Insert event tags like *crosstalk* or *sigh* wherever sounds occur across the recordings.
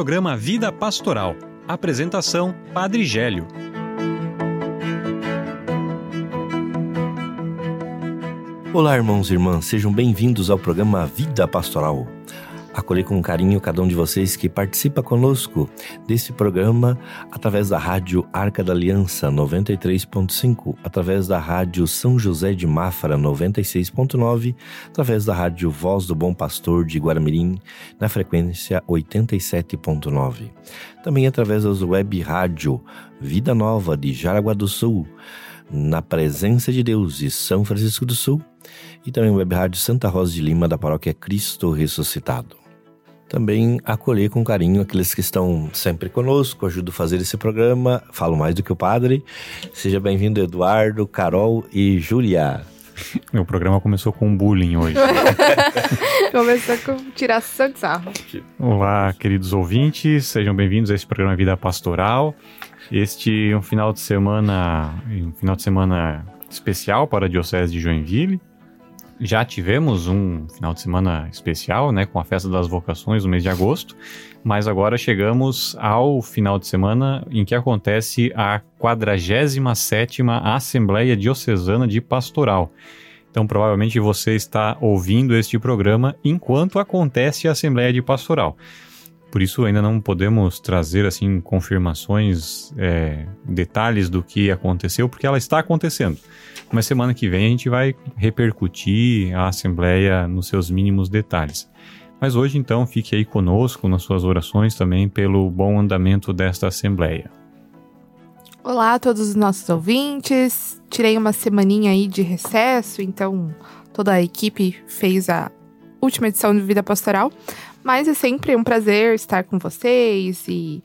programa Vida Pastoral. Apresentação: Padre Gélio. Olá, irmãos e irmãs, sejam bem-vindos ao programa Vida Pastoral acolher com carinho cada um de vocês que participa conosco desse programa através da rádio Arca da Aliança 93.5, através da rádio São José de Mafra 96.9, através da rádio Voz do Bom Pastor de Guaramirim na frequência 87.9. Também através das web rádio Vida Nova de Jaraguá do Sul, na presença de Deus de São Francisco do Sul e também web rádio Santa Rosa de Lima da paróquia Cristo Ressuscitado também acolher com carinho aqueles que estão sempre conosco, ajudo a fazer esse programa, falo mais do que o padre. Seja bem-vindo, Eduardo, Carol e Júlia. *laughs* Meu programa começou com bullying hoje. *laughs* começou com tiração de sarro. Olá, queridos ouvintes, sejam bem-vindos a esse programa Vida Pastoral. Este é um final de semana, um final de semana especial para a Diocese de Joinville já tivemos um final de semana especial, né, com a festa das vocações no mês de agosto, mas agora chegamos ao final de semana em que acontece a 47ª Assembleia Diocesana de Pastoral. Então, provavelmente você está ouvindo este programa enquanto acontece a Assembleia de Pastoral. Por isso ainda não podemos trazer assim confirmações, é, detalhes do que aconteceu, porque ela está acontecendo. Mas semana que vem a gente vai repercutir a Assembleia nos seus mínimos detalhes. Mas hoje, então, fique aí conosco nas suas orações também pelo bom andamento desta Assembleia. Olá a todos os nossos ouvintes. Tirei uma semaninha aí de recesso, então toda a equipe fez a última edição do Vida Pastoral. Mas é sempre um prazer estar com vocês e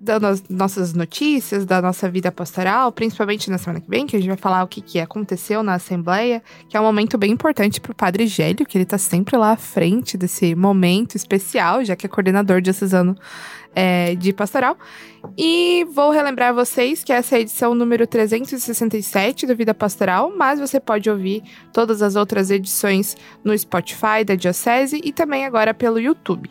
dando as nossas notícias da nossa vida pastoral, principalmente na semana que vem, que a gente vai falar o que, que aconteceu na Assembleia, que é um momento bem importante para o Padre Gélio, que ele está sempre lá à frente desse momento especial, já que é coordenador diocesano é, de pastoral. E vou relembrar vocês que essa é a edição número 367 do Vida Pastoral, mas você pode ouvir todas as outras edições no Spotify da Diocese e também agora pelo YouTube.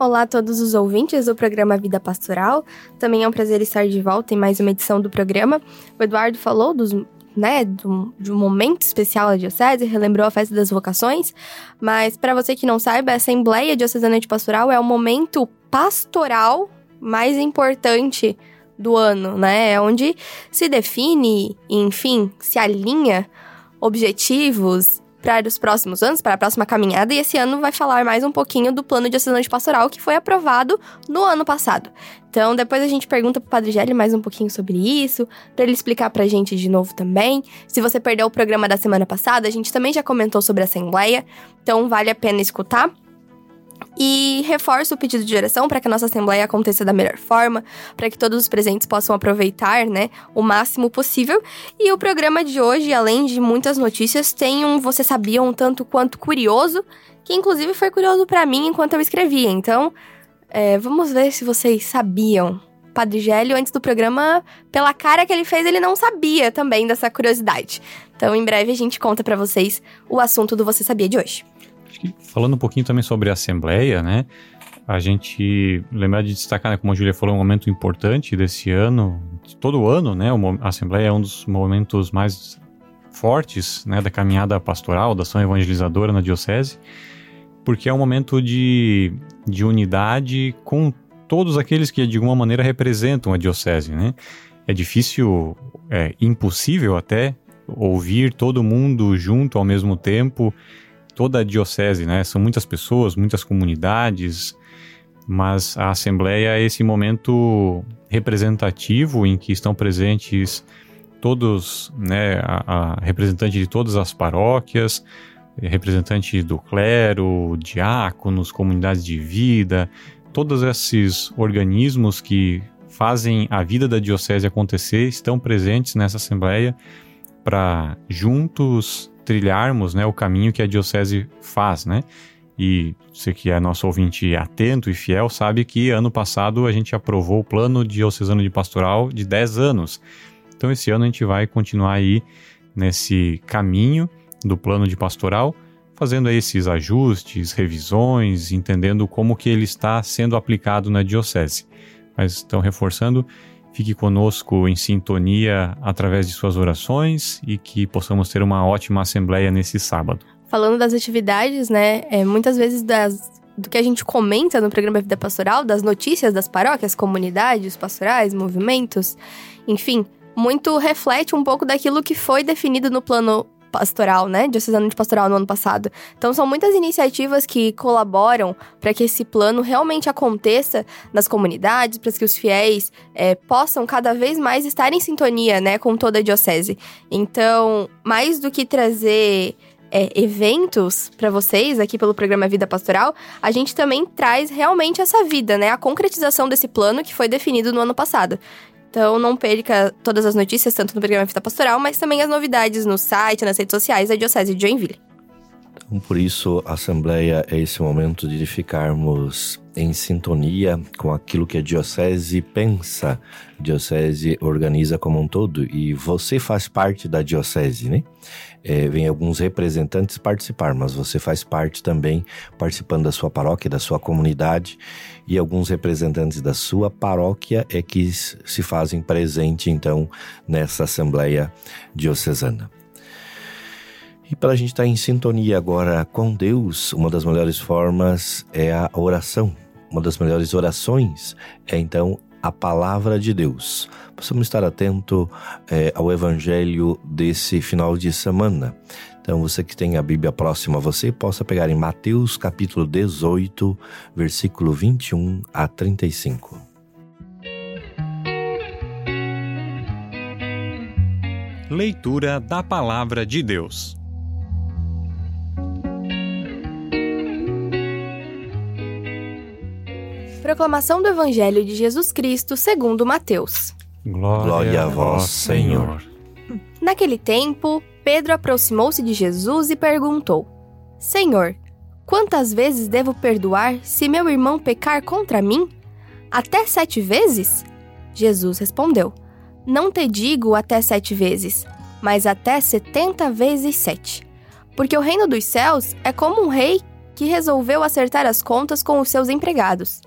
Olá a todos os ouvintes do programa Vida Pastoral. Também é um prazer estar de volta em mais uma edição do programa. O Eduardo falou dos, né, do, de um momento especial da Diocese, relembrou a festa das vocações, mas para você que não saiba, a Assembleia Diocesana de Pastoral é o momento pastoral mais importante do ano, né? É onde se define, enfim, se alinha objetivos para os próximos anos, para a próxima caminhada, e esse ano vai falar mais um pouquinho do plano de assinante pastoral que foi aprovado no ano passado. Então, depois a gente pergunta pro Padre Gelli mais um pouquinho sobre isso, para ele explicar pra gente de novo também. Se você perdeu o programa da semana passada, a gente também já comentou sobre a Assembleia, então vale a pena escutar. E reforço o pedido de oração para que a nossa assembleia aconteça da melhor forma, para que todos os presentes possam aproveitar, né, o máximo possível. E o programa de hoje, além de muitas notícias, tem um você sabia um tanto quanto curioso, que inclusive foi curioso para mim enquanto eu escrevia. Então, é, vamos ver se vocês sabiam. Padre Gélio, antes do programa, pela cara que ele fez, ele não sabia também dessa curiosidade. Então, em breve a gente conta para vocês o assunto do Você Sabia de hoje falando um pouquinho também sobre a Assembleia, né? A gente lembrar de destacar, né, como a Júlia falou, um momento importante desse ano, de todo ano, né? A Assembleia é um dos momentos mais fortes, né, da caminhada pastoral, da ação evangelizadora na diocese, porque é um momento de, de unidade com todos aqueles que de alguma maneira representam a diocese, né? É difícil, é impossível até ouvir todo mundo junto ao mesmo tempo toda a diocese, né? São muitas pessoas, muitas comunidades, mas a Assembleia é esse momento representativo em que estão presentes todos, né, a, a representante de todas as paróquias, representante do clero, diáconos, comunidades de vida, todos esses organismos que fazem a vida da diocese acontecer estão presentes nessa assembleia para juntos trilharmos né, o caminho que a diocese faz, né? E você que é nosso ouvinte atento e fiel sabe que ano passado a gente aprovou o plano diocesano de pastoral de 10 anos. Então esse ano a gente vai continuar aí nesse caminho do plano de pastoral, fazendo esses ajustes, revisões, entendendo como que ele está sendo aplicado na diocese. Mas então reforçando, fique conosco em sintonia através de suas orações e que possamos ter uma ótima assembleia nesse sábado. Falando das atividades, né, é, muitas vezes das, do que a gente comenta no programa Vida Pastoral, das notícias das paróquias, comunidades pastorais, movimentos, enfim, muito reflete um pouco daquilo que foi definido no plano pastoral, né? Diocesano de pastoral no ano passado. Então são muitas iniciativas que colaboram para que esse plano realmente aconteça nas comunidades, para que os fiéis é, possam cada vez mais estar em sintonia, né, com toda a diocese. Então, mais do que trazer é, eventos para vocês aqui pelo programa Vida Pastoral, a gente também traz realmente essa vida, né? A concretização desse plano que foi definido no ano passado. Então não perca todas as notícias, tanto no programa Fita Pastoral, mas também as novidades no site, nas redes sociais da Diocese de Joinville. Então, por isso, a Assembleia é esse momento de ficarmos em sintonia com aquilo que a Diocese pensa, a Diocese organiza como um todo, e você faz parte da Diocese, né? É, vem alguns representantes participar, mas você faz parte também, participando da sua paróquia, da sua comunidade, e alguns representantes da sua paróquia é que se fazem presente, então, nessa Assembleia Diocesana. E para a gente estar tá em sintonia agora com Deus, uma das melhores formas é a oração. Uma das melhores orações é então a palavra de Deus. Possamos estar atento é, ao Evangelho desse final de semana. Então, você que tem a Bíblia próxima a você, possa pegar em Mateus capítulo 18, versículo 21 a 35. Leitura da Palavra de Deus. Proclamação do Evangelho de Jesus Cristo segundo Mateus. Glória, Glória a vós, Senhor. Naquele tempo, Pedro aproximou-se de Jesus e perguntou: Senhor, quantas vezes devo perdoar se meu irmão pecar contra mim? Até sete vezes? Jesus respondeu: Não te digo até sete vezes, mas até setenta vezes sete. Porque o reino dos céus é como um rei que resolveu acertar as contas com os seus empregados.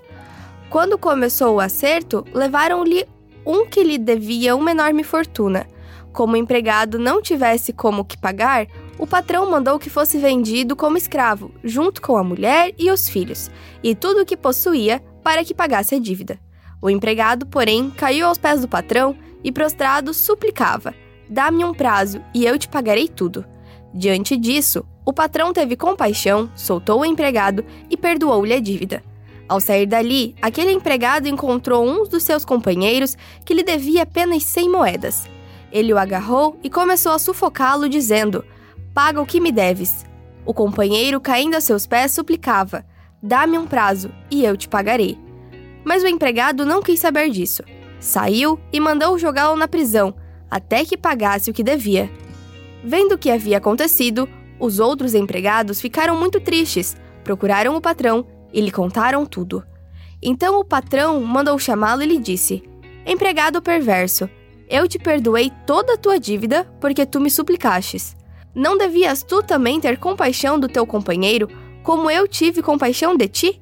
Quando começou o acerto, levaram-lhe um que lhe devia uma enorme fortuna. Como o empregado não tivesse como que pagar, o patrão mandou que fosse vendido como escravo, junto com a mulher e os filhos, e tudo o que possuía, para que pagasse a dívida. O empregado, porém, caiu aos pés do patrão e, prostrado, suplicava: Dá-me um prazo e eu te pagarei tudo. Diante disso, o patrão teve compaixão, soltou o empregado e perdoou-lhe a dívida. Ao sair dali, aquele empregado encontrou um dos seus companheiros que lhe devia apenas 100 moedas. Ele o agarrou e começou a sufocá-lo, dizendo: Paga o que me deves. O companheiro, caindo a seus pés, suplicava: Dá-me um prazo e eu te pagarei. Mas o empregado não quis saber disso. Saiu e mandou jogá-lo na prisão, até que pagasse o que devia. Vendo o que havia acontecido, os outros empregados ficaram muito tristes, procuraram o patrão e lhe contaram tudo. Então o patrão mandou chamá-lo e lhe disse: Empregado perverso, eu te perdoei toda a tua dívida porque tu me suplicastes. Não devias tu também ter compaixão do teu companheiro, como eu tive compaixão de ti?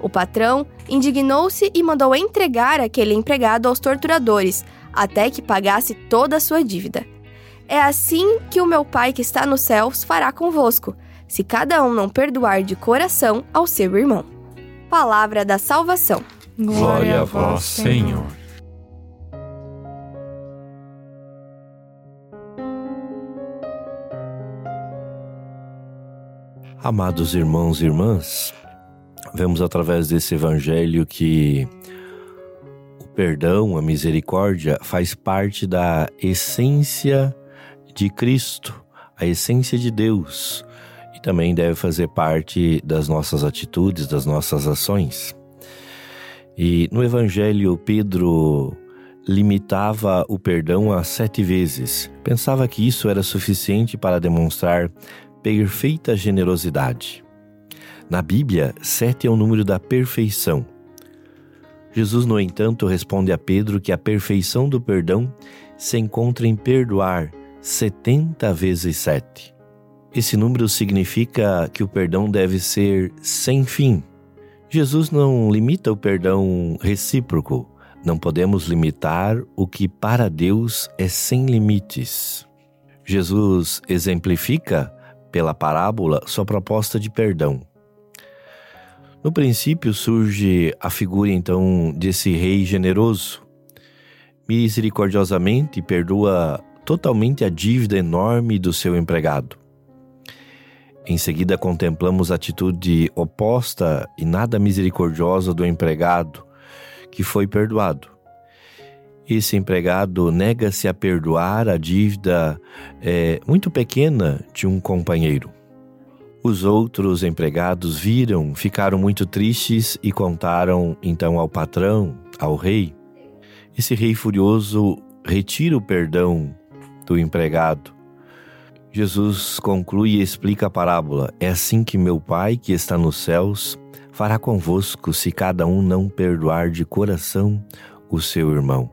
O patrão indignou-se e mandou entregar aquele empregado aos torturadores, até que pagasse toda a sua dívida. É assim que o meu Pai que está nos céus fará convosco, se cada um não perdoar de coração ao seu irmão. Palavra da salvação. Glória a vós, Senhor. Amados irmãos e irmãs, vemos através desse evangelho que o perdão, a misericórdia faz parte da essência de Cristo, a essência de Deus, também deve fazer parte das nossas atitudes, das nossas ações. E no evangelho, Pedro limitava o perdão a sete vezes. Pensava que isso era suficiente para demonstrar perfeita generosidade. Na Bíblia, sete é o número da perfeição. Jesus, no entanto, responde a Pedro que a perfeição do perdão se encontra em perdoar setenta vezes sete. Esse número significa que o perdão deve ser sem fim. Jesus não limita o perdão recíproco. Não podemos limitar o que para Deus é sem limites. Jesus exemplifica, pela parábola, sua proposta de perdão. No princípio surge a figura então desse rei generoso. Misericordiosamente perdoa totalmente a dívida enorme do seu empregado. Em seguida, contemplamos a atitude oposta e nada misericordiosa do empregado, que foi perdoado. Esse empregado nega-se a perdoar a dívida é, muito pequena de um companheiro. Os outros empregados viram, ficaram muito tristes e contaram então ao patrão, ao rei. Esse rei furioso retira o perdão do empregado Jesus conclui e explica a parábola: É assim que meu Pai, que está nos céus, fará convosco se cada um não perdoar de coração o seu irmão.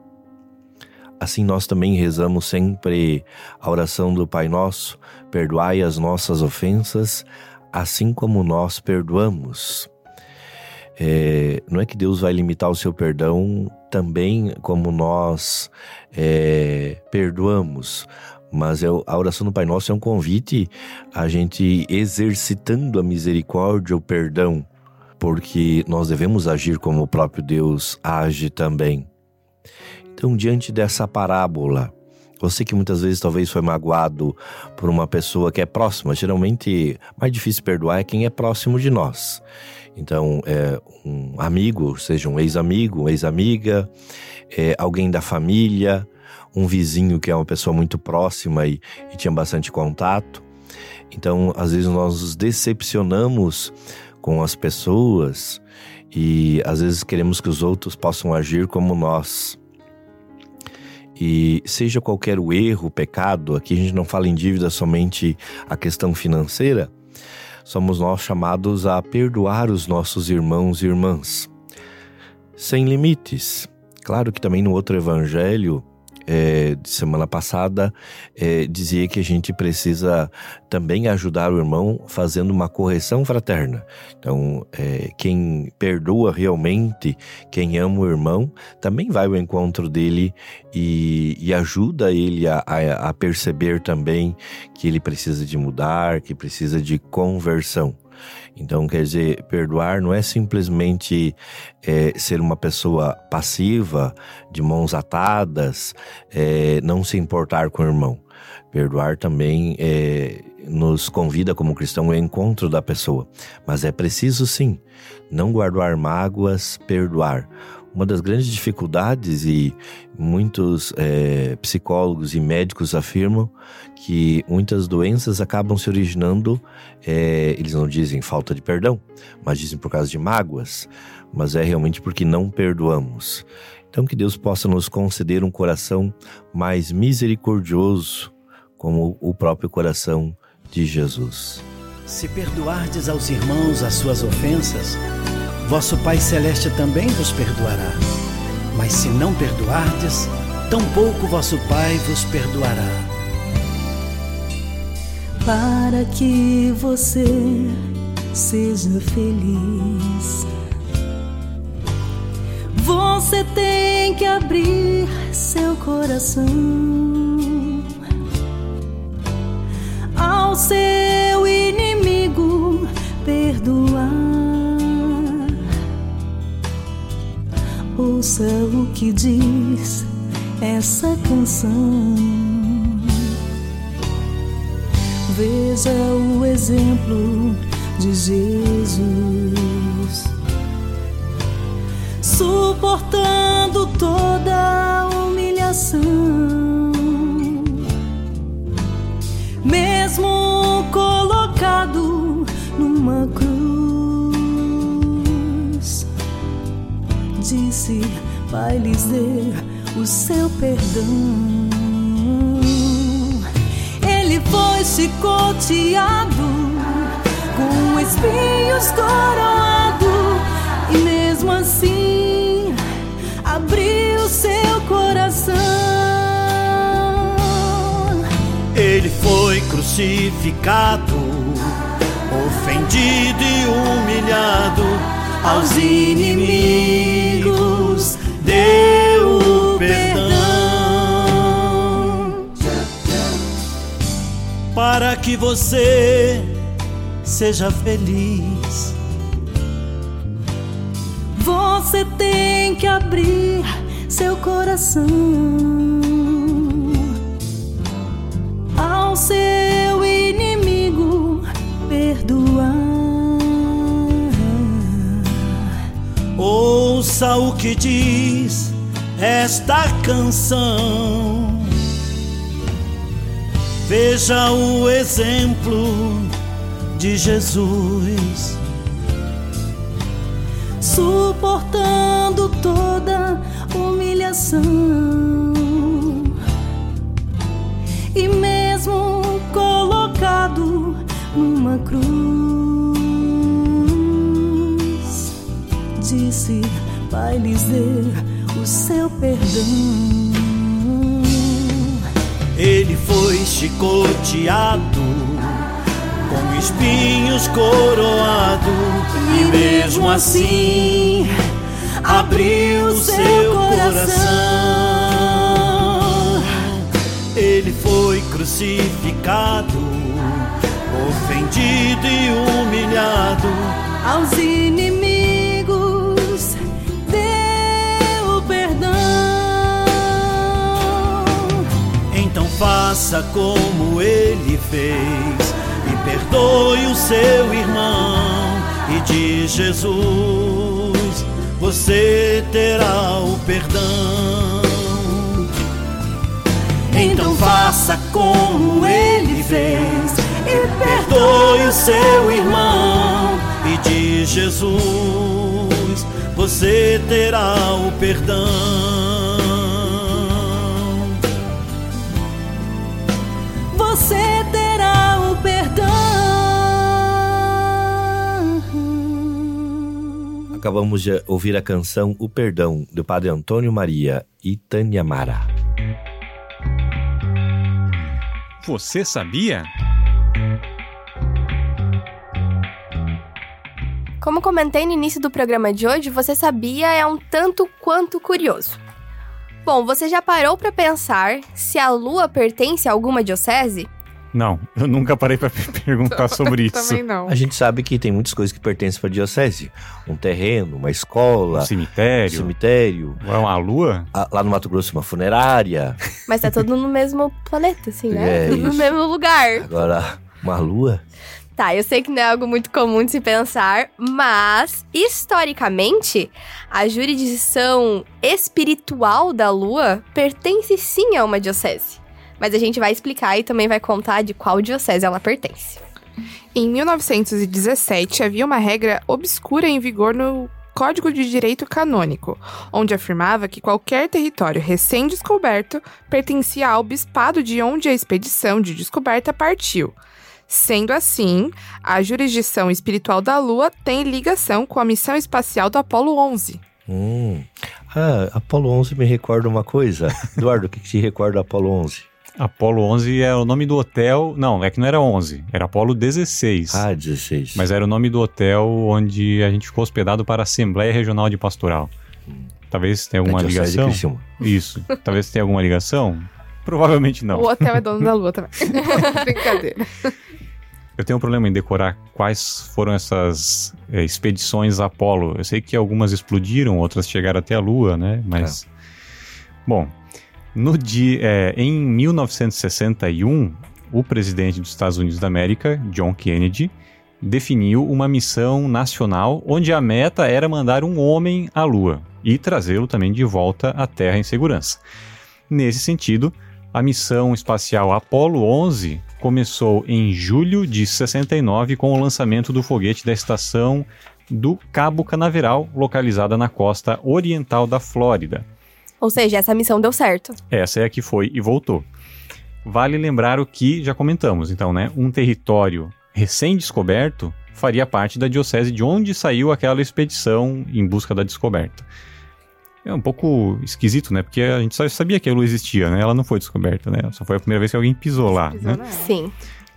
Assim nós também rezamos sempre a oração do Pai Nosso: perdoai as nossas ofensas, assim como nós perdoamos. É, não é que Deus vai limitar o seu perdão também como nós é, perdoamos, mas é a oração do Pai Nosso é um convite a gente exercitando a misericórdia, o perdão, porque nós devemos agir como o próprio Deus age também. Então, diante dessa parábola, você que muitas vezes talvez foi magoado por uma pessoa que é próxima, geralmente mais difícil perdoar é quem é próximo de nós. Então, é um amigo, seja um ex-amigo, ex-amiga, é alguém da família, um vizinho que é uma pessoa muito próxima e, e tinha bastante contato. Então, às vezes nós nos decepcionamos com as pessoas e às vezes queremos que os outros possam agir como nós. E seja qualquer o erro, o pecado, aqui a gente não fala em dívida somente a questão financeira, somos nós chamados a perdoar os nossos irmãos e irmãs, sem limites. Claro que também no outro evangelho é, de semana passada é, dizia que a gente precisa também ajudar o irmão fazendo uma correção fraterna. Então, é, quem perdoa realmente, quem ama o irmão, também vai ao encontro dele e, e ajuda ele a, a, a perceber também que ele precisa de mudar, que precisa de conversão. Então, quer dizer, perdoar não é simplesmente é, ser uma pessoa passiva, de mãos atadas, é, não se importar com o irmão. Perdoar também é, nos convida como cristão ao encontro da pessoa. Mas é preciso sim, não guardar mágoas, perdoar. Uma das grandes dificuldades, e muitos é, psicólogos e médicos afirmam que muitas doenças acabam se originando, é, eles não dizem falta de perdão, mas dizem por causa de mágoas, mas é realmente porque não perdoamos. Então, que Deus possa nos conceder um coração mais misericordioso, como o próprio coração de Jesus. Se perdoardes aos irmãos as suas ofensas, vosso Pai Celeste também vos perdoará. Mas se não perdoardes, tampouco vosso Pai vos perdoará. Para que você seja feliz, você tem que abrir seu coração ao seu inimigo perdoar. Ouça o que diz essa canção. Veja o exemplo de Jesus, suportando toda a humilhação, mesmo colocado numa disse: Vai lhes dar o seu perdão. Ele foi chicoteado, com espinhos coroado, e mesmo assim abriu seu coração. Ele foi crucificado, ofendido e humilhado, aos inimigos deu o perdão. Para que você seja feliz. Você tem que abrir seu coração ao seu inimigo perdoar. Ouça o que diz esta canção. Veja o exemplo de Jesus. suportando toda humilhação. E mesmo colocado numa cruz, disse: Vai lhes dar o seu perdão. Ele foi chicoteado, com espinhos coroado, e mesmo assim abriu seu coração. Ele foi crucificado, ofendido e humilhado. Aos inimigos faça como ele fez e perdoe o seu irmão. E de Jesus você terá o perdão. Então faça como ele fez e perdoe o seu irmão. E de Jesus você terá o perdão. Você terá o perdão. Acabamos de ouvir a canção O Perdão, do Padre Antônio Maria e Tânia Mara. Você sabia? Como comentei no início do programa de hoje, você sabia é um tanto quanto curioso. Bom, você já parou para pensar se a Lua pertence a alguma diocese? Não, eu nunca parei pra me perguntar *laughs* sobre isso. Também não. A gente sabe que tem muitas coisas que pertencem para diocese. Um terreno, uma escola, Um um cemitério, cemitério. é uma lua? a- Lá no Mato Grosso, uma funerária. Mas tá tudo no mesmo planeta, assim, né? É, Tudo no mesmo lugar. Agora, uma lua. Tá, eu sei que não é algo muito comum de se pensar, mas historicamente, a jurisdição espiritual da Lua pertence sim a uma diocese. Mas a gente vai explicar e também vai contar de qual diocese ela pertence. Em 1917, havia uma regra obscura em vigor no Código de Direito Canônico, onde afirmava que qualquer território recém-descoberto pertencia ao bispado de onde a expedição de descoberta partiu. Sendo assim, a jurisdição espiritual da Lua tem ligação com a missão espacial do Apollo 11. Hum. Ah, Apolo 11 me recorda uma coisa. *laughs* Eduardo, o que, que te recorda do Apolo 11? Apolo 11 é o nome do hotel. Não, é que não era 11, era Apolo 16. Ah, 16. Mas era o nome do hotel onde a gente ficou hospedado para a Assembleia Regional de Pastoral. Talvez tenha alguma ligação. Isso. Talvez tenha alguma ligação. Provavelmente não. O hotel é dono da Lua também. *laughs* *laughs* Brincadeira. Eu tenho um problema em decorar quais foram essas é, expedições Apolo. Eu sei que algumas explodiram, outras chegaram até a Lua, né? Mas. Bom, no dia, é, em 1961, o presidente dos Estados Unidos da América, John Kennedy, definiu uma missão nacional onde a meta era mandar um homem à Lua e trazê-lo também de volta à Terra em segurança. Nesse sentido, a missão espacial Apollo 11 começou em julho de 69 com o lançamento do foguete da estação do Cabo Canaveral, localizada na costa oriental da Flórida. Ou seja, essa missão deu certo. Essa é a que foi e voltou. Vale lembrar o que já comentamos, então, né? Um território recém-descoberto faria parte da diocese de onde saiu aquela expedição em busca da descoberta. É um pouco esquisito, né? Porque a gente só sabia que a Lua existia, né? Ela não foi descoberta, né? Só foi a primeira vez que alguém pisou lá, Pisou né? nela. Sim.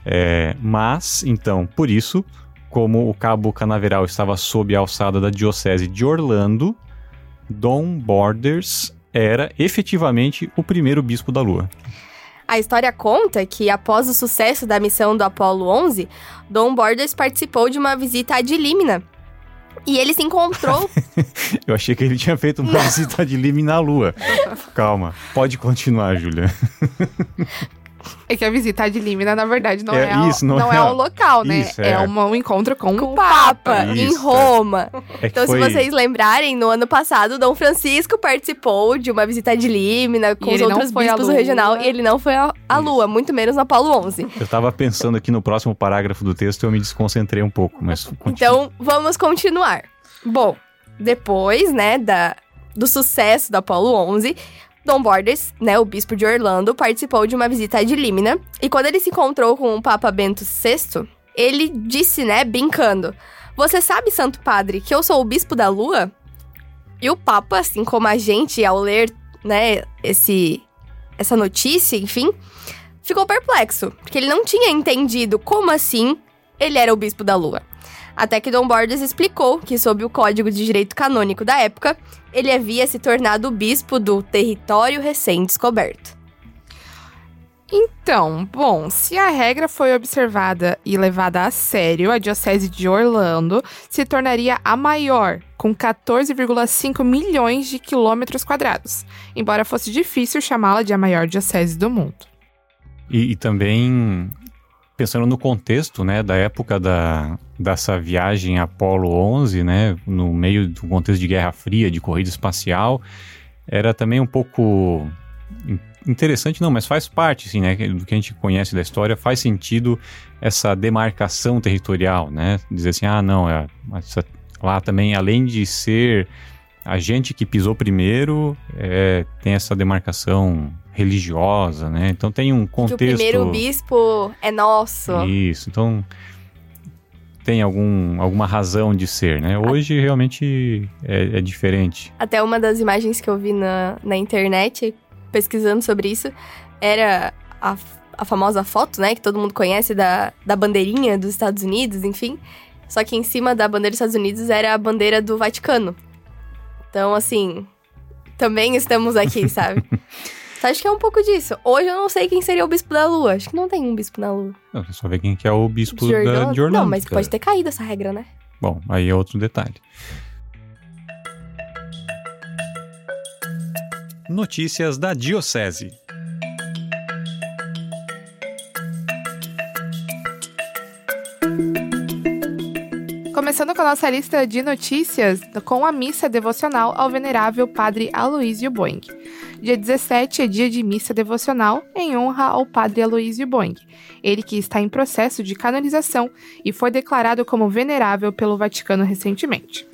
É, mas, então, por isso, como o cabo canaveral estava sob a alçada da diocese de Orlando, Dom Borders era efetivamente o primeiro bispo da Lua. A história conta que, após o sucesso da missão do Apollo 11, Dom Borders participou de uma visita ad limina. E ele se encontrou. *laughs* Eu achei que ele tinha feito uma visita de Lime na Lua. Calma, pode continuar, Júlia. *laughs* É que a visita de Límina, na verdade, não É, é, o- isso, não não é é a- o local, né? isso, é é. uma- um encontro com, com o Papa. Papa, em Isso, é. Roma. É Então, foi... se vocês lembrarem, no ano passado, Dom Francisco participou de uma visita de Límina com E os outros bispos do regional e ele não foi à Isso. Lua, muito menos na Apolo 11. Eu tava pensando aqui no próximo parágrafo do texto e eu me desconcentrei um pouco, mas continua. Então, vamos continuar. Bom, depois, né, da, do sucesso da Apollo 11, Dom Borders, né, o bispo de Orlando, participou de uma visita de Límina. E quando ele se encontrou com o Papa Bento VI, ele disse, né, brincando: Você sabe, Santo Padre, que eu sou o bispo da Lua? E o Papa, assim como a gente, ao ler, né, esse, essa notícia, enfim, ficou perplexo, porque ele não tinha entendido como assim ele era o bispo da Lua. Até que Dom Borges explicou que, sob o Código de Direito Canônico da época, ele havia se tornado o bispo do território recém-descoberto. Então, bom, se a regra foi observada e levada a sério, a Diocese de Orlando se tornaria a maior, com 14,5 milhões de quilômetros quadrados, embora fosse difícil chamá-la de a maior diocese do mundo. E, e também pensando no contexto, né, da época da, dessa viagem Apollo 11, né, no meio do contexto de Guerra Fria, de corrida espacial, era também um pouco in- interessante, não, mas faz parte, assim, né, do que a gente conhece da história, faz sentido essa demarcação territorial, né, dizer assim, ah, não, é, essa- lá também, além de ser a gente que pisou primeiro, é, tem essa demarcação religiosa, né? Então tem um Que contexto. o primeiro bispo é nosso. Isso, então tem algum, alguma razão de ser, né? Hoje realmente é, é diferente. Até uma das imagens que eu vi na, na internet, pesquisando sobre isso, era a, a famosa foto, né? Que todo mundo conhece da, da bandeirinha dos Estados Unidos, enfim. Só que em cima da bandeira dos Estados Unidos era a bandeira do Vaticano. Então, assim, também estamos aqui, sabe? *laughs* Então, acho que é um pouco disso. Hoje eu não sei quem seria o bispo da Lua. Acho que não tem um bispo na Lua. Não, Só ver quem que é o bispo De da, Orlando? de Orlando. Não, mas pode ter caído essa regra, né? Bom, aí é outro detalhe. Notícias da Diocese. Começando com a nossa lista de notícias, com a missa devocional ao venerável Padre Aloísio Boing. Dia 17 é dia de missa devocional em honra ao Padre Aloísio Boing, ele que está em processo de canonização e foi declarado como venerável pelo Vaticano recentemente.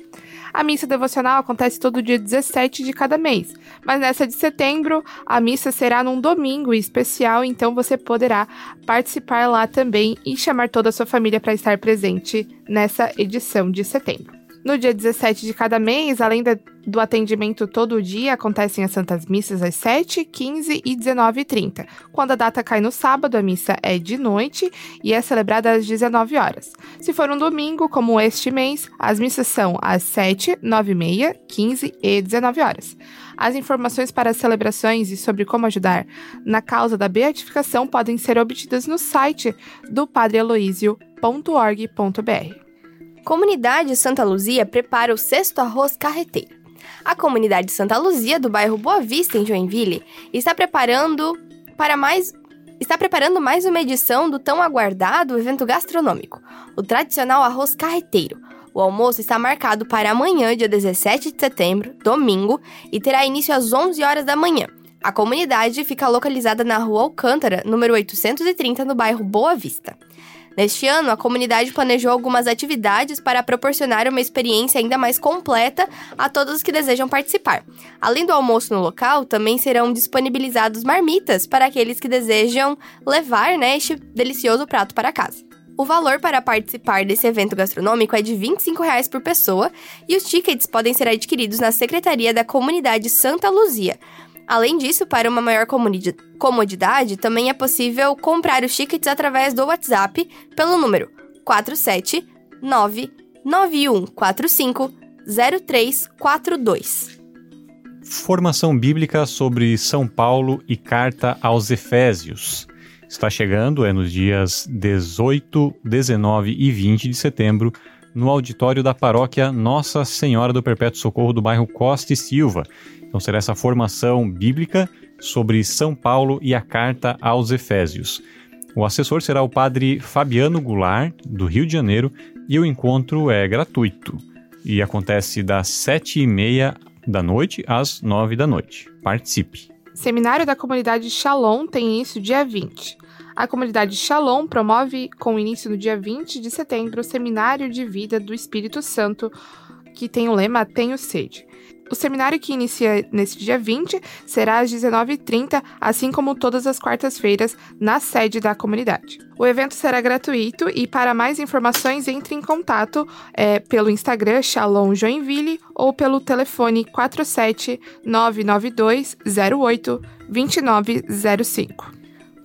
A missa devocional acontece todo dia 17 de cada mês, mas nessa de setembro a missa será num domingo especial, então você poderá participar lá também e chamar toda a sua família para estar presente nessa edição de setembro. No dia 17 de cada mês, além da- do atendimento todo dia, acontecem as Santas Missas às 7, 15 e 19h30. Quando a data cai no sábado, a missa é de noite e é celebrada às 19 horas. Se for um domingo, como este mês, as missas são às 7, 9 e meia, 15 e 19 horas. As informações para as celebrações e sobre como ajudar na causa da beatificação podem ser obtidas no site do padrealoísio.org.br. Comunidade Santa Luzia prepara o sexto arroz carreteiro. A comunidade Santa Luzia, do bairro Boa Vista, em Joinville, está preparando para mais está preparando mais uma edição do tão aguardado evento gastronômico, o tradicional arroz carreteiro. O almoço está marcado para amanhã, dia 17 de setembro, domingo, e terá início às 11 horas da manhã. A comunidade fica localizada na Rua Alcântara, número 830, no bairro Boa Vista. Neste ano, a comunidade planejou algumas atividades para proporcionar uma experiência ainda mais completa a todos os que desejam participar. Além do almoço no local, também serão disponibilizados marmitas para aqueles que desejam levar né, este delicioso prato para casa. O valor para participar desse evento gastronômico é de 25 reais por pessoa e os tickets podem ser adquiridos na Secretaria da Comunidade Santa Luzia. Além disso, para uma maior comodidade, também é possível comprar os tickets através do WhatsApp pelo número 479 9145 0342. Formação bíblica sobre São Paulo e carta aos Efésios. Está chegando, é nos dias 18, 19 e 20 de setembro, no auditório da paróquia Nossa Senhora do Perpétuo Socorro do bairro Costa e Silva. Então será essa formação bíblica sobre São Paulo e a carta aos Efésios. O assessor será o padre Fabiano Goulart, do Rio de Janeiro, e o encontro é gratuito e acontece das sete e meia da noite às nove da noite. Participe! Seminário da Comunidade Shalom tem início dia 20. A comunidade Shalom promove, com início no dia 20 de setembro, o Seminário de Vida do Espírito Santo, que tem o lema Tenho Sede. O seminário que inicia nesse dia 20 será às 19h30, assim como todas as quartas-feiras, na sede da comunidade. O evento será gratuito e para mais informações entre em contato é, pelo Instagram Shalom Joinville ou pelo telefone 47 992 08 2905.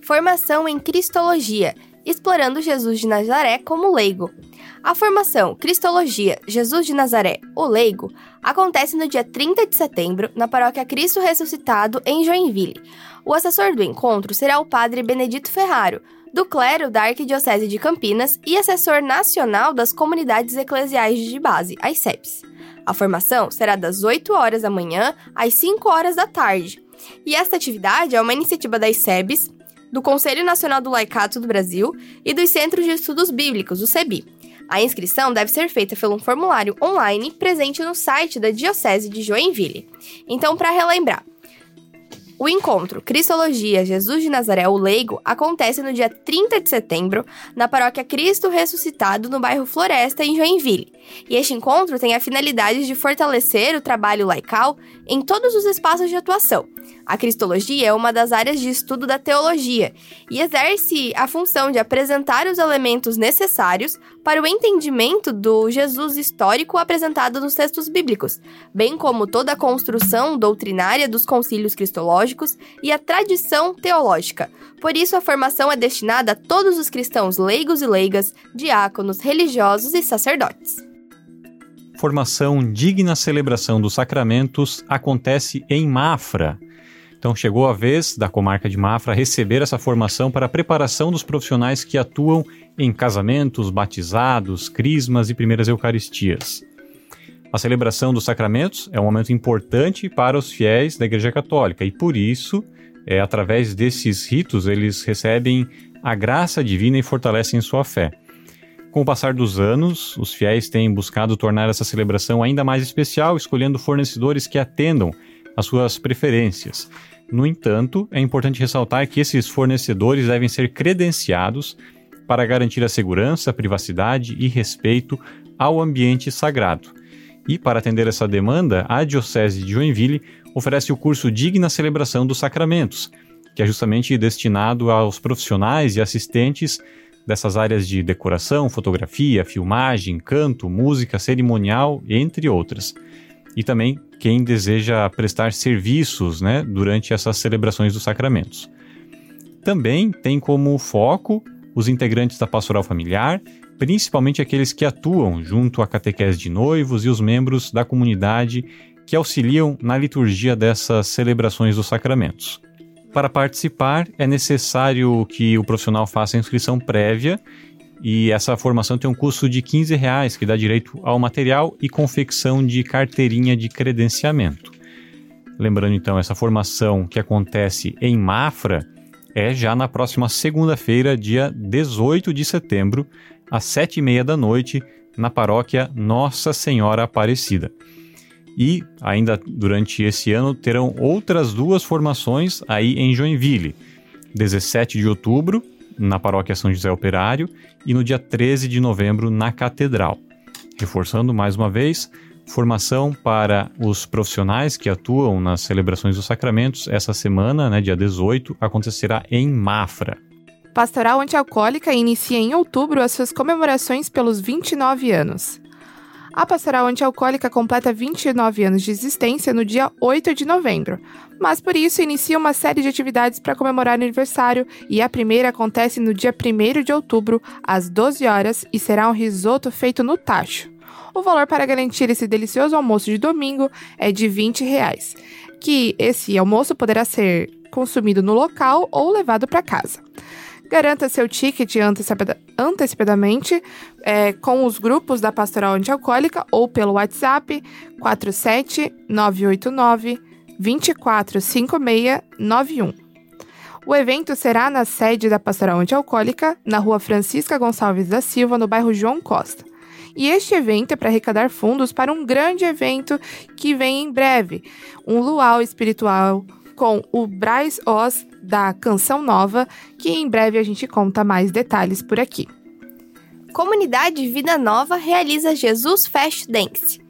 Formação em Cristologia, explorando Jesus de Nazaré como leigo. A formação Cristologia Jesus de Nazaré, o Leigo, acontece no dia 30 de setembro na paróquia Cristo Ressuscitado, em Joinville. O assessor do encontro será o padre Benedito Ferraro, do clero da Arquidiocese de Campinas e assessor nacional das comunidades eclesiais de base, as CEPs. A formação será das 8 horas da manhã às 5 horas da tarde. E esta atividade é uma iniciativa das SEBs, do Conselho Nacional do Laicato do Brasil e dos Centros de Estudos Bíblicos, o CEBI. A inscrição deve ser feita pelo formulário online presente no site da Diocese de Joinville. Então, para relembrar, o encontro Cristologia Jesus de Nazaré o Leigo acontece no dia 30 de setembro na paróquia Cristo Ressuscitado no bairro Floresta, em Joinville. E este encontro tem a finalidade de fortalecer o trabalho laical em todos os espaços de atuação, a cristologia é uma das áreas de estudo da teologia e exerce a função de apresentar os elementos necessários para o entendimento do Jesus histórico apresentado nos textos bíblicos, bem como toda a construção doutrinária dos concílios cristológicos e a tradição teológica. Por isso, a formação é destinada a todos os cristãos leigos e leigas, diáconos, religiosos e sacerdotes. Formação digna celebração dos sacramentos acontece em Mafra, então chegou a vez da comarca de Mafra receber essa formação para a preparação dos profissionais que atuam em casamentos, batizados, crismas e primeiras eucaristias. A celebração dos sacramentos é um momento importante para os fiéis da Igreja Católica e por isso, é, através desses ritos, eles recebem a graça divina e fortalecem sua fé. Com o passar dos anos, os fiéis têm buscado tornar essa celebração ainda mais especial, escolhendo fornecedores que atendam às suas preferências. No entanto, é importante ressaltar que esses fornecedores devem ser credenciados para garantir a segurança, privacidade e respeito ao ambiente sagrado. E para atender essa demanda, a Diocese de Joinville oferece o curso Digna Celebração dos Sacramentos, que é justamente destinado aos profissionais e assistentes dessas áreas de decoração, fotografia, filmagem, canto, música, cerimonial, entre outras e também quem deseja prestar serviços né, durante essas celebrações dos sacramentos. Também tem como foco os integrantes da pastoral familiar, principalmente aqueles que atuam junto à catequese de noivos e os membros da comunidade que auxiliam na liturgia dessas celebrações dos sacramentos. Para participar, é necessário que o profissional faça inscrição prévia e essa formação tem um custo de 15 reais, que dá direito ao material e confecção de carteirinha de credenciamento. Lembrando então, essa formação que acontece em Mafra é já na próxima segunda-feira, dia 18 de setembro, às sete e meia da noite, na paróquia Nossa Senhora Aparecida. E ainda durante esse ano terão outras duas formações aí em Joinville. 17 de outubro na paróquia São José Operário e no dia 13 de novembro na Catedral. Reforçando mais uma vez, formação para os profissionais que atuam nas celebrações dos sacramentos essa semana, né, dia 18, acontecerá em Mafra. Pastoral Antialcoólica inicia em outubro as suas comemorações pelos 29 anos. A Pastoral Antialcoólica completa 29 anos de existência no dia 8 de novembro, mas por isso inicia uma série de atividades para comemorar o aniversário e a primeira acontece no dia 1 de outubro, às 12 horas, e será um risoto feito no tacho. O valor para garantir esse delicioso almoço de domingo é de 20 reais, que esse almoço poderá ser consumido no local ou levado para casa. Garanta seu ticket antecipadamente é, com os grupos da Pastoral Antialcoólica ou pelo WhatsApp 47989 245691. O evento será na sede da Pastoral Antialcoólica, na rua Francisca Gonçalves da Silva, no bairro João Costa. E este evento é para arrecadar fundos para um grande evento que vem em breve, um luau espiritual com o Braz Oz da Canção Nova, que em breve a gente conta mais detalhes por aqui. Comunidade Vida Nova realiza Jesus Fest Dance.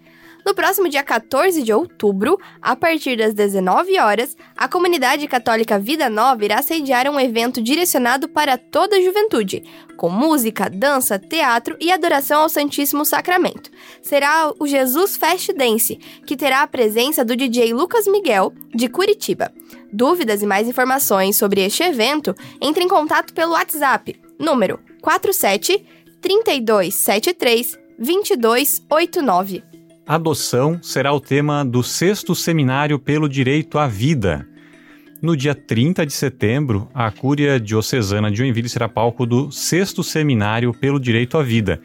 No próximo dia 14 de outubro, a partir das 19 horas, a comunidade católica Vida Nova irá sediar um evento direcionado para toda a juventude, com música, dança, teatro e adoração ao Santíssimo Sacramento. Será o Jesus Fest Dance, que terá a presença do DJ Lucas Miguel, de Curitiba. Dúvidas e mais informações sobre este evento, entre em contato pelo WhatsApp, número 47 3273 2289. Adoção será o tema do sexto seminário pelo direito à vida. No dia 30 de setembro, a Cúria Diocesana de Joinville será palco do sexto seminário pelo direito à vida,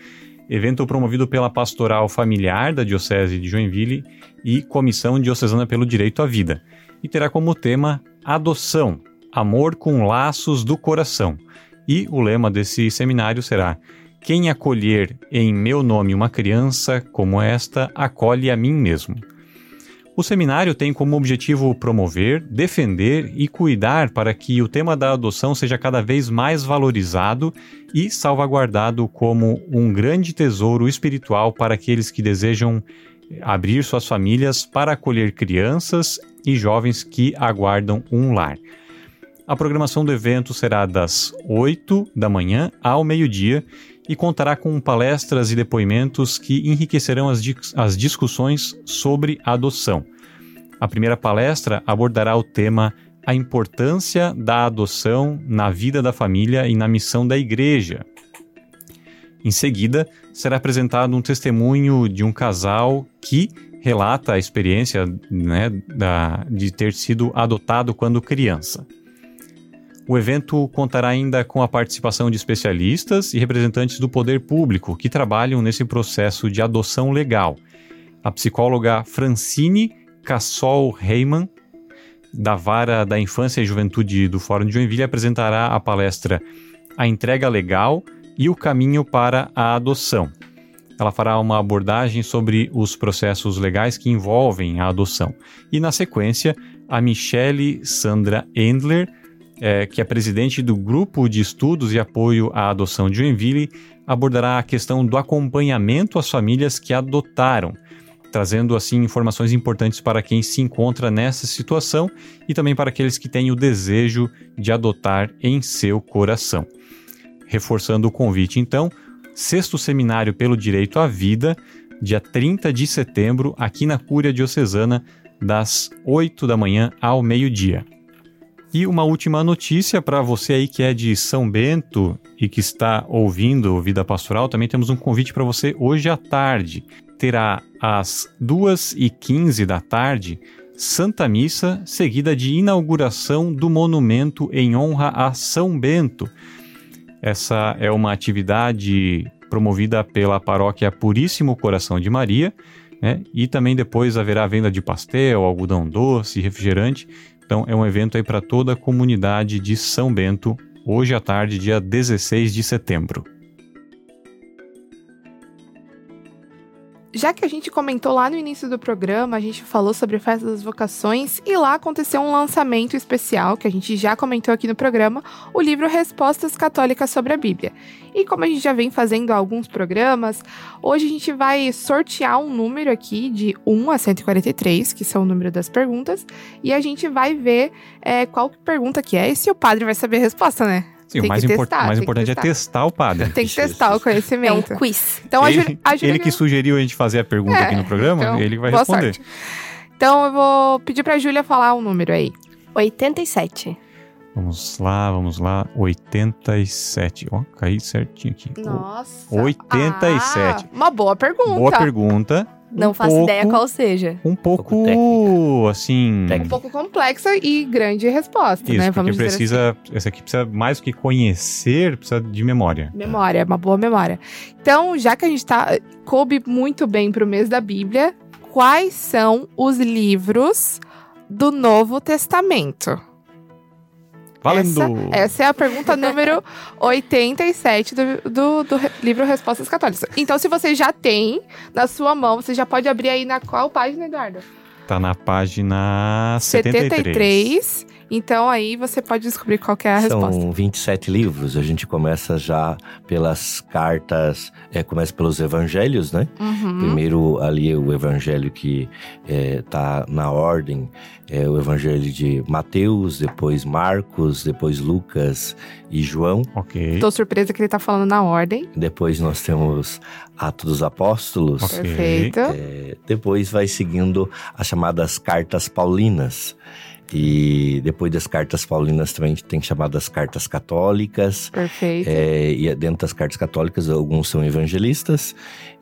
evento promovido pela Pastoral Familiar da Diocese de Joinville e Comissão Diocesana pelo Direito à Vida, e terá como tema Adoção, Amor com Laços do Coração. E o lema desse seminário será quem acolher em meu nome uma criança como esta, acolhe a mim mesmo. O seminário tem como objetivo promover, defender e cuidar para que o tema da adoção seja cada vez mais valorizado e salvaguardado como um grande tesouro espiritual para aqueles que desejam abrir suas famílias para acolher crianças e jovens que aguardam um lar. A programação do evento será das 8 da manhã ao meio-dia e contará com palestras e depoimentos que enriquecerão as, as discussões sobre adoção. A primeira palestra abordará o tema A importância da adoção na vida da família e na missão da igreja. Em seguida, será apresentado um testemunho de um casal que relata a experiência né, da, de ter sido adotado quando criança. O evento contará ainda com a participação de especialistas e representantes do poder público que trabalham nesse processo de adoção legal. A psicóloga Francine Cassol Heyman, da Vara da Infância e Juventude do Fórum de Joinville, apresentará a palestra A Entrega Legal e o Caminho para a Adoção. Ela fará uma abordagem sobre os processos legais que envolvem a adoção. E, na sequência, a Michele Sandra Endler é, que é presidente do Grupo de Estudos e Apoio à Adoção de Joinville, abordará a questão do acompanhamento às famílias que adotaram, trazendo assim informações importantes para quem se encontra nessa situação e também para aqueles que têm o desejo de adotar em seu coração. Reforçando o convite, então, sexto seminário pelo direito à vida, dia 30 de setembro, aqui na Cúria Diocesana, das 8 da manhã ao meio-dia. E uma última notícia para você aí que é de São Bento e que está ouvindo Vida Pastoral, também temos um convite para você hoje à tarde. Terá às 2h15 da tarde Santa Missa, seguida de inauguração do monumento em honra a São Bento. Essa é uma atividade promovida pela paróquia Puríssimo Coração de Maria, né? e também depois haverá venda de pastel, algodão doce, refrigerante então é um evento aí para toda a comunidade de São Bento, hoje à tarde, dia 16 de setembro. Já que a gente comentou lá no início do programa, a gente falou sobre festa das vocações e lá aconteceu um lançamento especial que a gente já comentou aqui no programa, o livro Respostas Católicas sobre a Bíblia. E como a gente já vem fazendo alguns programas, hoje a gente vai sortear um número aqui de 1 a 143, que são o número das perguntas, e a gente vai ver é, qual pergunta que é e se o padre vai saber a resposta, né? Sim, o mais, que import- testar, mais tem que importante é testar. o padre. Tem que testar o isso. É um conhecimento. quiz. Então, a ele, Júlia, a Júlia ele que sugeriu a gente fazer a pergunta É, aqui no programa, então, ele vai responder. sorte. Então, eu vou pedir pra Júlia falar um número aí. 87. Vamos lá, vamos lá. 87. Ó, caí certinho aqui. Nossa. 87. Ah, uma boa pergunta. Boa pergunta. Não Um faço pouco- ideia qual seja. Um pouco, pouco técnica. assim. Um Técnica. pouco complexa e grande resposta, Isso, né? porque Vamos dizer precisa. Essa aqui precisa mais do que conhecer, precisa de memória. assim. Memória, uma boa memória. Então, já que a gente tá. coube muito bem pro mês da Bíblia, quais são os livros do Novo Testamento? Valendo! Essa, essa é a pergunta número *laughs* 87 do, do, do livro Respostas Católicas. Então, se você já tem na sua mão, você já pode abrir aí na qual página, Eduardo? Tá na página 73. 73. Então, aí você pode descobrir qual que é a resposta. São 27 livros. A gente começa já pelas cartas, é, começa pelos evangelhos, né? Uhum. Primeiro ali o evangelho que está na ordem, é o evangelho de Mateus, depois Marcos, depois Lucas e João. Ok. Tô surpresa que ele tá falando na ordem. Depois nós temos Atos dos Apóstolos. Ok. Perfeito. É, depois vai seguindo as chamadas cartas paulinas. E depois das cartas paulinas também tem chamadas cartas católicas. Perfeito. É, e dentro das cartas católicas, alguns são evangelistas.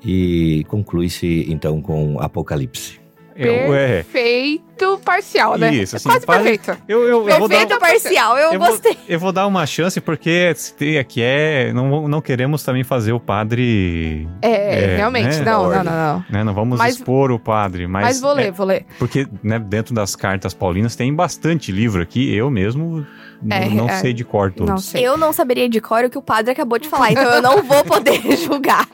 E conclui-se então com Apocalipse. Eu, é, Perfeito parcial, né? Isso, É assim, quase padre- perfeito. eu, eu, eu vou dar, Perfeito parcial, eu, eu vou- gostei. eu vou dar uma chance, porque se tem aqui é. Não, não queremos também fazer o padre. É, É, realmente. né? Não, não, não, não. Né, não vamos Mas- expor o padre, mas. Mas, vou é, ler, vou ler. porque né, dentro das cartas paulinas tem bastante livro aqui. Eu mesmo É, não é, sei de cor todos. Não sei. Eu não saberia de cor o que o padre acabou de falar, então eu não vou poder *laughs* julgar.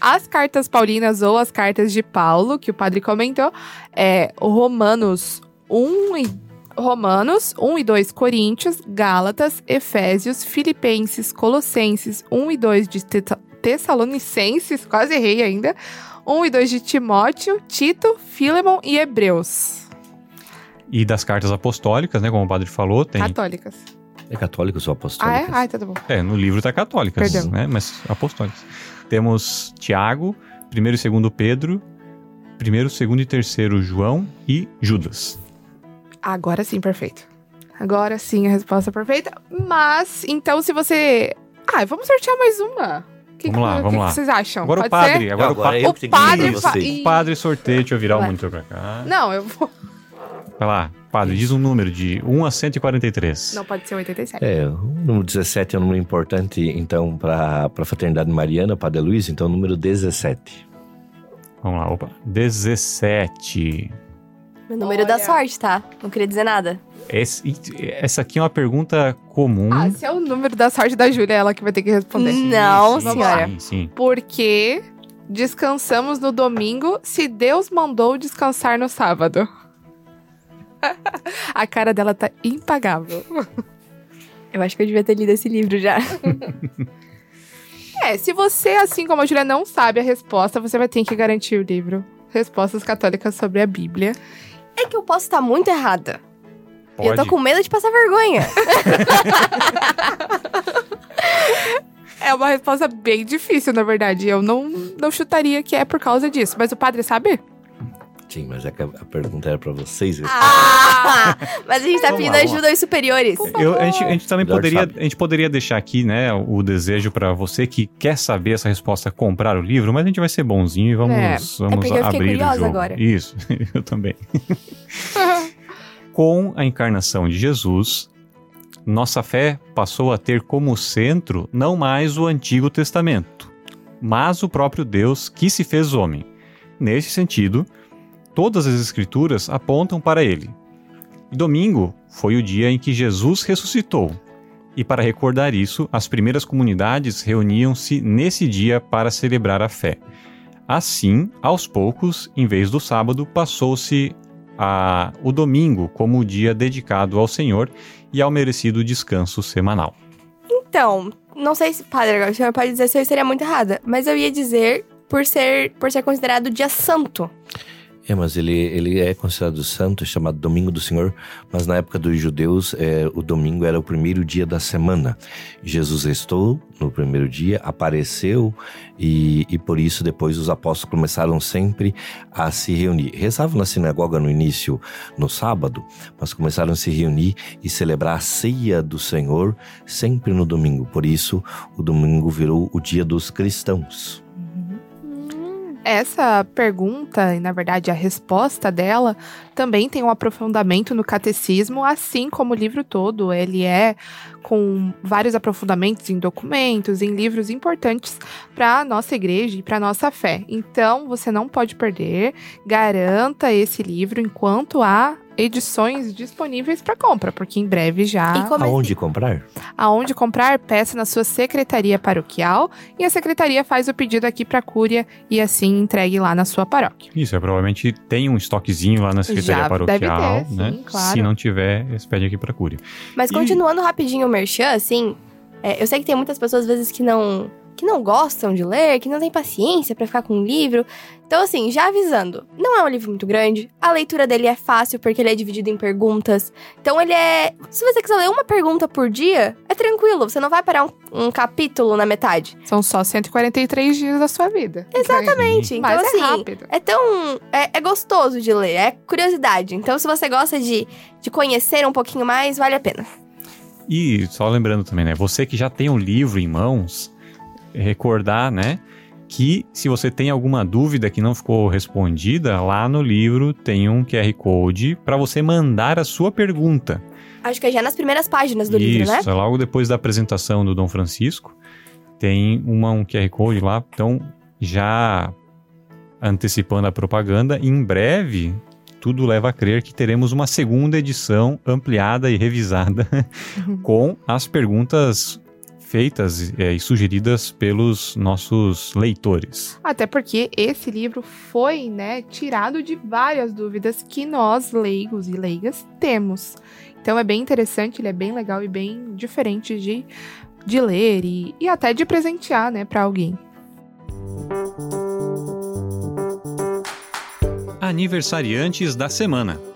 As cartas paulinas ou as cartas de Paulo, que o padre comentou, é Romanos 1 e Romanos 1 e 2 Coríntios, Gálatas, Efésios, Filipenses, Colossenses 1 e 2 de Tessalonicenses, quase errei ainda, 1 e 2 de Timóteo, Tito, Filemon e Hebreus. E das cartas apostólicas, né? Como o padre falou, tem. Católicas. É católicos ou Ah, é? apostólicos? Ai, tá bom. É, no livro tá católicas, Perdão. né? Mas apostólicas. Temos Tiago, primeiro e segundo Pedro, primeiro, segundo e terceiro João e Judas. Agora sim, perfeito. Agora sim a resposta é perfeita. Mas, então, se você. Ah, vamos sortear mais uma. Que Vamos lá, que, vamos que lá. vocês acham? Agora o Pode padre, ser? agora, o, pa- eu O que tenho que padre fa- vocês. e- padre sorteio, deixa eu virar o monitor pra cá. Não, eu vou. Vai lá, padre, diz um número de 1 a 143. Não pode ser 87. É, o número 17 é um número importante, então, para a Fraternidade Mariana, Padre Luiz, então, o número 17. Vamos lá, opa. 17. Meu número da Olha. sorte, tá? Não queria dizer nada. Esse- essa aqui é uma pergunta comum. Ah, se é o número da sorte da Júlia, é ela que vai ter que responder. Não, sim, senhora. Sim, sim. Porque descansamos no domingo se Deus mandou descansar no sábado. *laughs* A cara dela tá impagável. Eu acho que eu devia ter lido esse livro já. *laughs* É, se você, assim como a Júlia, não sabe a resposta, você vai ter que garantir o livro Respostas Católicas sobre a Bíblia. É que eu posso estar muito errada. E eu tô Pode. com medo de passar vergonha. *laughs* É uma resposta bem difícil, na verdade. Eu não, não chutaria que é por causa disso. Mas o padre sabe? Sim, mas é que a, a pergunta era para vocês. Ah! Mas a gente tá Vamos pedindo lá, ajuda aos superiores. Eu- a, gente, a gente também poderia, sabe. a gente poderia deixar aqui, né, o desejo pra você que quer saber essa resposta comprar o livro, mas a gente vai ser bonzinho e vamos, É, vamos porque eu fiquei abrir o curiosa jogo. agora. Isso, *laughs* eu também. Com a encarnação de Jesus, nossa fé passou a ter como centro não mais o Antigo Testamento, mas o próprio Deus que se fez homem. Nesse sentido, todas as Escrituras apontam para ele. Domingo foi o dia em que Jesus ressuscitou. E para recordar isso, as primeiras comunidades reuniam-se nesse dia para celebrar a fé. Assim, aos poucos, em vez do sábado, passou-se a- o domingo como o dia dedicado ao Senhor e ao merecido descanso semanal. Então, não sei se, padre, o senhor pode dizer se eu estaria muito errada, mas eu ia dizer por ser, por ser considerado dia santo. É, mas ele, ele é considerado santo, é chamado Domingo do Senhor, mas na época dos judeus, é, o domingo era o primeiro dia da semana. Jesus restou no primeiro dia, apareceu e, e por isso depois os apóstolos começaram sempre a se reunir. Rezavam na sinagoga no início, no sábado, mas começaram a se reunir e celebrar a ceia do Senhor sempre no domingo. Por isso, o domingo virou o dia dos cristãos. Essa pergunta, e na verdade a resposta dela, também tem um aprofundamento no catecismo, assim como o livro todo. Ele é com vários aprofundamentos em documentos, em livros importantes para a nossa igreja e para a nossa fé. Então, você não pode perder. Garanta esse livro enquanto há edições disponíveis para compra, porque em breve já. E como é Aonde comprar? Aonde comprar, peça na sua secretaria paroquial e a secretaria faz o pedido aqui para a Cúria e assim entregue lá na sua paróquia. Isso, é, provavelmente tem um estoquezinho lá na Secretaria Já Paroquial, deve ter, sim, né? claro. Se não tiver, eles pedem aqui pra Cúria. Mas E- continuando rapidinho o merchan, assim, é, eu sei que tem muitas pessoas às vezes que não que não gostam de ler, que não tem paciência pra ficar com um livro. Então, assim, já avisando, não é um livro muito grande. A leitura dele é fácil porque ele é dividido em perguntas. Então, ele é. Se você quiser ler uma pergunta por dia, é tranquilo. Você não vai parar um, um capítulo na metade. São só 143 dias da sua vida. Exatamente. Então, Mas assim, é rápido. É tão. É, é gostoso de ler, é curiosidade. Então, se você gosta de, de conhecer um pouquinho mais, vale a pena. E só lembrando também, né? Você que já tem o livro em mãos, recordar, né? Que se você tem alguma dúvida que não ficou respondida, lá no livro tem um QR Code para você mandar a sua pergunta. Acho que é já nas primeiras páginas do Isso, livro, né? é logo depois da apresentação do Dom Francisco, tem uma, um QR Code lá. Então, já antecipando a propaganda, em breve, tudo leva a crer que teremos uma segunda edição ampliada e revisada *laughs* com as perguntas feitas é, e sugeridas pelos nossos leitores. Até porque esse livro foi, né, tirado de várias dúvidas que nós, leigos e leigas, temos. Então é bem interessante, ele é bem legal e bem diferente de, de ler e, e até de presentear, né, para alguém. Aniversariantes da semana.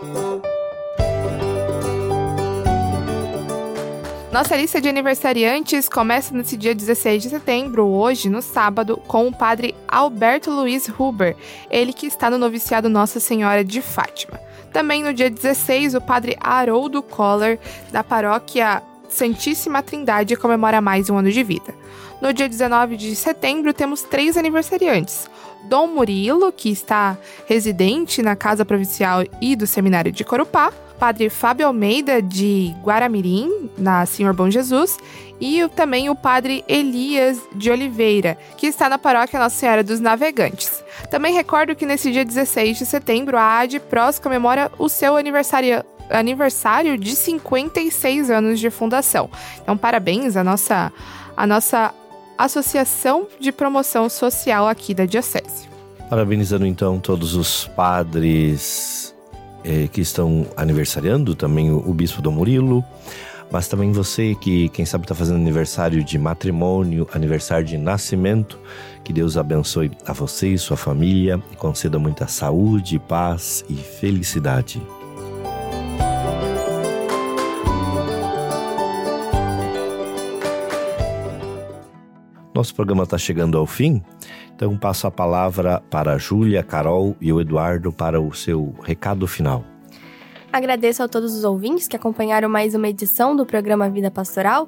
Nossa lista de aniversariantes começa nesse dia 16 de setembro, hoje, no sábado, com o padre Alberto Luiz Huber, ele que está no noviciado Nossa Senhora de Fátima. Também no dia 16, o padre Haroldo Koller, da paróquia Santíssima Trindade, comemora mais um ano de vida. No dia 19 de setembro, temos três aniversariantes. Dom Murilo, que está residente na Casa Provincial e do Seminário de Corupá, Padre Fábio Almeida, de Guaramirim, na Senhor Bom Jesus, e também o Padre Elias de Oliveira, que está na Paróquia Nossa Senhora dos Navegantes. Também recordo que nesse dia 16 de setembro, a AD Pros comemora o seu aniversário, aniversário de 56 anos de fundação. Então, parabéns à nossa, à nossa Associação de Promoção Social aqui da Diocese. Parabenizando então todos os padres eh, que estão aniversariando, também o, o Bispo Dom Murilo, mas também você que, quem sabe, está fazendo aniversário de matrimônio, aniversário de nascimento. Que Deus abençoe a você e sua família e conceda muita saúde, paz e felicidade. Nosso programa está chegando ao fim, então passo a palavra para a Júlia, Carol e o Eduardo para o seu recado final. Agradeço a todos os ouvintes que acompanharam mais uma edição do programa Vida Pastoral.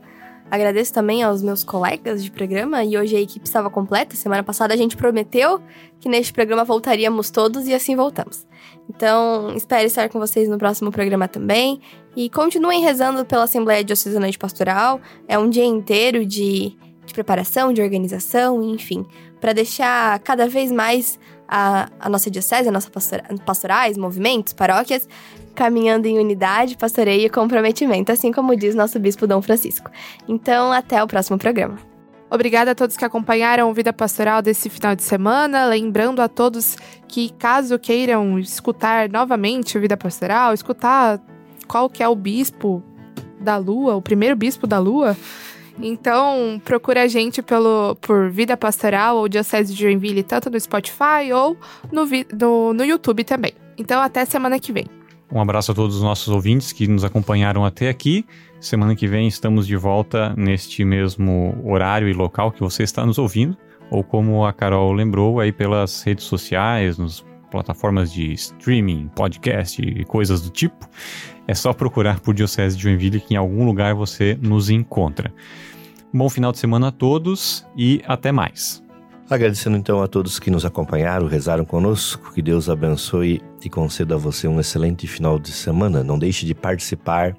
Agradeço também aos meus colegas de programa e hoje a equipe estava completa. Semana passada a gente prometeu que neste programa voltaríamos todos e assim voltamos. Então, espero estar com vocês no próximo programa também. E continuem rezando pela Assembleia Diocesana de Pastoral. É um dia inteiro de, de preparação, de organização, enfim, para deixar cada vez mais a, a nossa diocese, a nossa pastora, pastorais, movimentos, paróquias, caminhando em unidade, pastoreio e comprometimento, assim como diz nosso bispo Dom Francisco. Então, até o próximo programa. Obrigada a todos que acompanharam o Vida Pastoral desse final de semana. Lembrando a todos que, caso queiram escutar novamente o Vida Pastoral, escutar qual que é o bispo da Lua, o primeiro bispo da Lua, Então, procura a gente pelo, por Vida Pastoral ou Diocese de Joinville, tanto no Spotify ou no, no, no YouTube também. Então, até semana que vem. Um abraço a todos os nossos ouvintes que nos acompanharam até aqui. Semana que vem estamos de volta neste mesmo horário e local que você está nos ouvindo, ou como a Carol lembrou, aí pelas redes sociais, nos plataformas de streaming, podcast e coisas do tipo. É só procurar por Diocese de Joinville que em algum lugar você nos encontra. Bom final de semana a todos e até mais. Agradecendo então a todos que nos acompanharam, rezaram conosco, que Deus abençoe e conceda a você um excelente final de semana. Não deixe de participar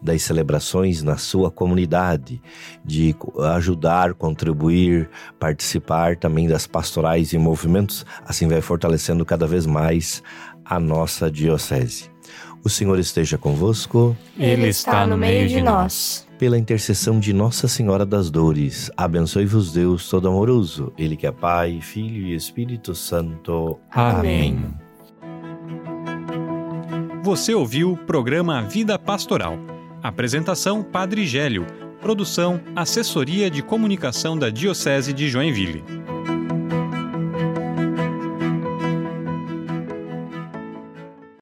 das celebrações na sua comunidade, de ajudar, contribuir, participar também das pastorais e movimentos, assim vai fortalecendo cada vez mais a nossa diocese. O Senhor esteja convosco. Ele está no meio de nós. Pela intercessão de Nossa Senhora das Dores, abençoe-vos Deus Todo-Amoroso, Ele que é Pai, Filho e Espírito Santo. Amém. Você ouviu o programa Vida Pastoral. Apresentação Padre Gélio. Produção Assessoria de Comunicação da Diocese de Joinville.